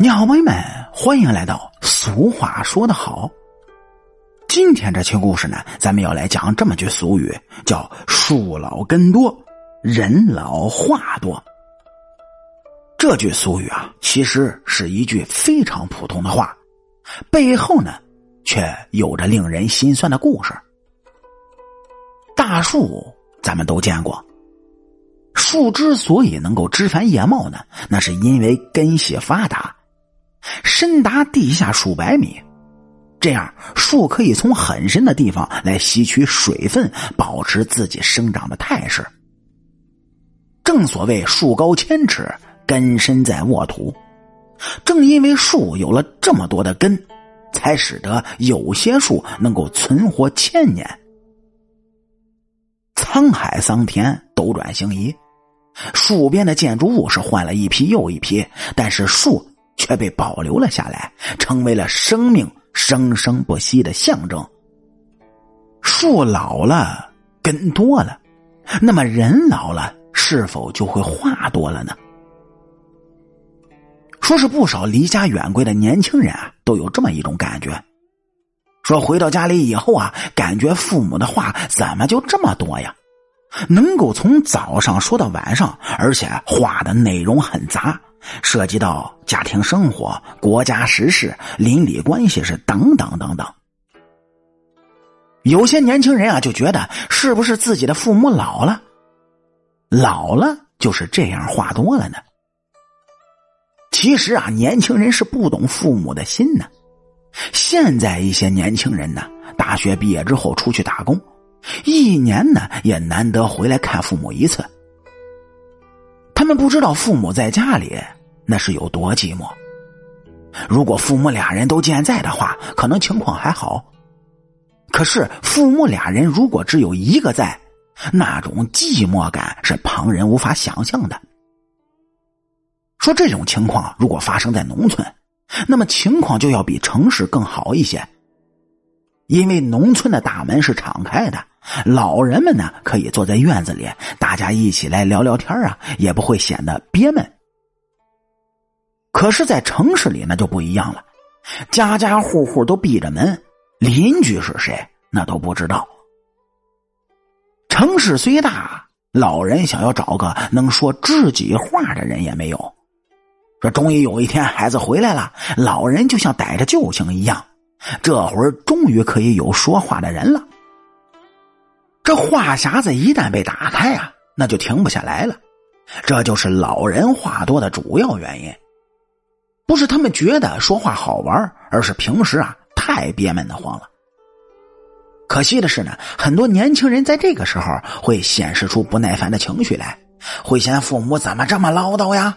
你好，朋友们，欢迎来到俗话说得好。今天这期故事呢，咱们要来讲这么句俗语，叫“树老根多，人老话多”。这句俗语啊，其实是一句非常普通的话，背后呢，却有着令人心酸的故事。大树咱们都见过，树之所以能够枝繁叶茂呢，那是因为根系发达，深达地下数百米，这样树可以从很深的地方来吸取水分，保持自己生长的态势。正所谓树高千尺。根深在沃土，正因为树有了这么多的根，才使得有些树能够存活千年。沧海桑田，斗转星移，树边的建筑物是换了一批又一批，但是树却被保留了下来，成为了生命生生不息的象征。树老了，根多了，那么人老了，是否就会话多了呢？说是不少离家远归的年轻人啊，都有这么一种感觉：说回到家里以后啊，感觉父母的话怎么就这么多呀？能够从早上说到晚上，而且话的内容很杂，涉及到家庭生活、国家时事、邻里关系是等等等等。有些年轻人啊，就觉得是不是自己的父母老了，老了就是这样话多了呢？其实啊，年轻人是不懂父母的心呢。现在一些年轻人呢，大学毕业之后出去打工，一年呢也难得回来看父母一次。他们不知道父母在家里那是有多寂寞。如果父母俩人都健在的话，可能情况还好。可是父母俩人如果只有一个在，那种寂寞感是旁人无法想象的。说这种情况如果发生在农村，那么情况就要比城市更好一些。因为农村的大门是敞开的，老人们呢可以坐在院子里，大家一起来聊聊天啊，也不会显得憋闷。可是，在城市里那就不一样了，家家户户都闭着门，邻居是谁那都不知道。城市虽大，老人想要找个能说知己话的人也没有。说，终于有一天孩子回来了，老人就像逮着救星一样，这会儿终于可以有说话的人了。这话匣子一旦被打开啊，那就停不下来了。这就是老人话多的主要原因，不是他们觉得说话好玩，而是平时啊太憋闷的慌了。可惜的是呢，很多年轻人在这个时候会显示出不耐烦的情绪来，会嫌父母怎么这么唠叨呀。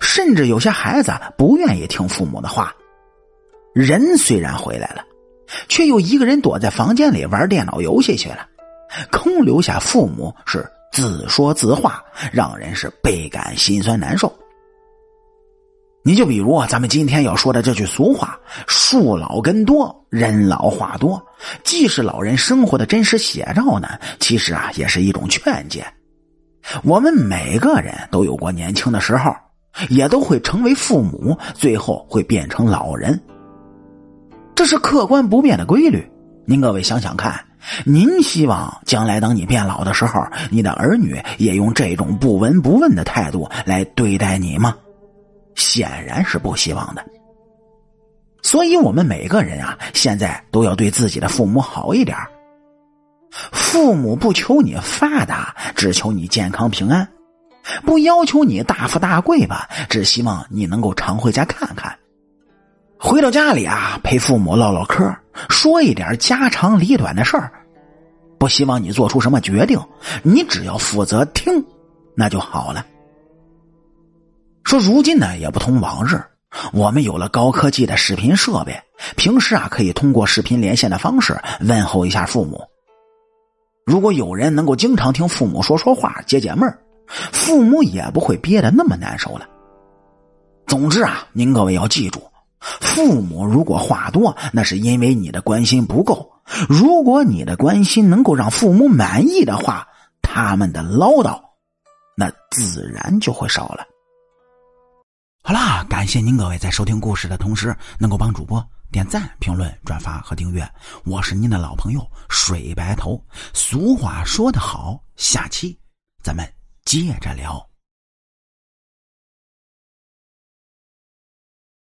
甚至有些孩子不愿意听父母的话，人虽然回来了，却又一个人躲在房间里玩电脑游戏去了，空留下父母是自说自话，让人是倍感心酸难受。你就比如咱们今天要说的这句俗话：“树老根多，人老话多”，既是老人生活的真实写照呢，其实啊，也是一种劝诫。我们每个人都有过年轻的时候。也都会成为父母，最后会变成老人，这是客观不变的规律。您各位想想看，您希望将来等你变老的时候，你的儿女也用这种不闻不问的态度来对待你吗？显然是不希望的。所以，我们每个人啊，现在都要对自己的父母好一点。父母不求你发达，只求你健康平安。不要求你大富大贵吧，只希望你能够常回家看看。回到家里啊，陪父母唠唠嗑，说一点家长里短的事儿。不希望你做出什么决定，你只要负责听，那就好了。说如今呢，也不同往日，我们有了高科技的视频设备，平时啊可以通过视频连线的方式问候一下父母。如果有人能够经常听父母说说话，解解闷儿。父母也不会憋得那么难受了。总之啊，您各位要记住，父母如果话多，那是因为你的关心不够；如果你的关心能够让父母满意的话，他们的唠叨，那自然就会少了。好啦。感谢您各位在收听故事的同时，能够帮主播点赞、评论、转发和订阅。我是您的老朋友水白头。俗话说得好，下期咱们接着聊。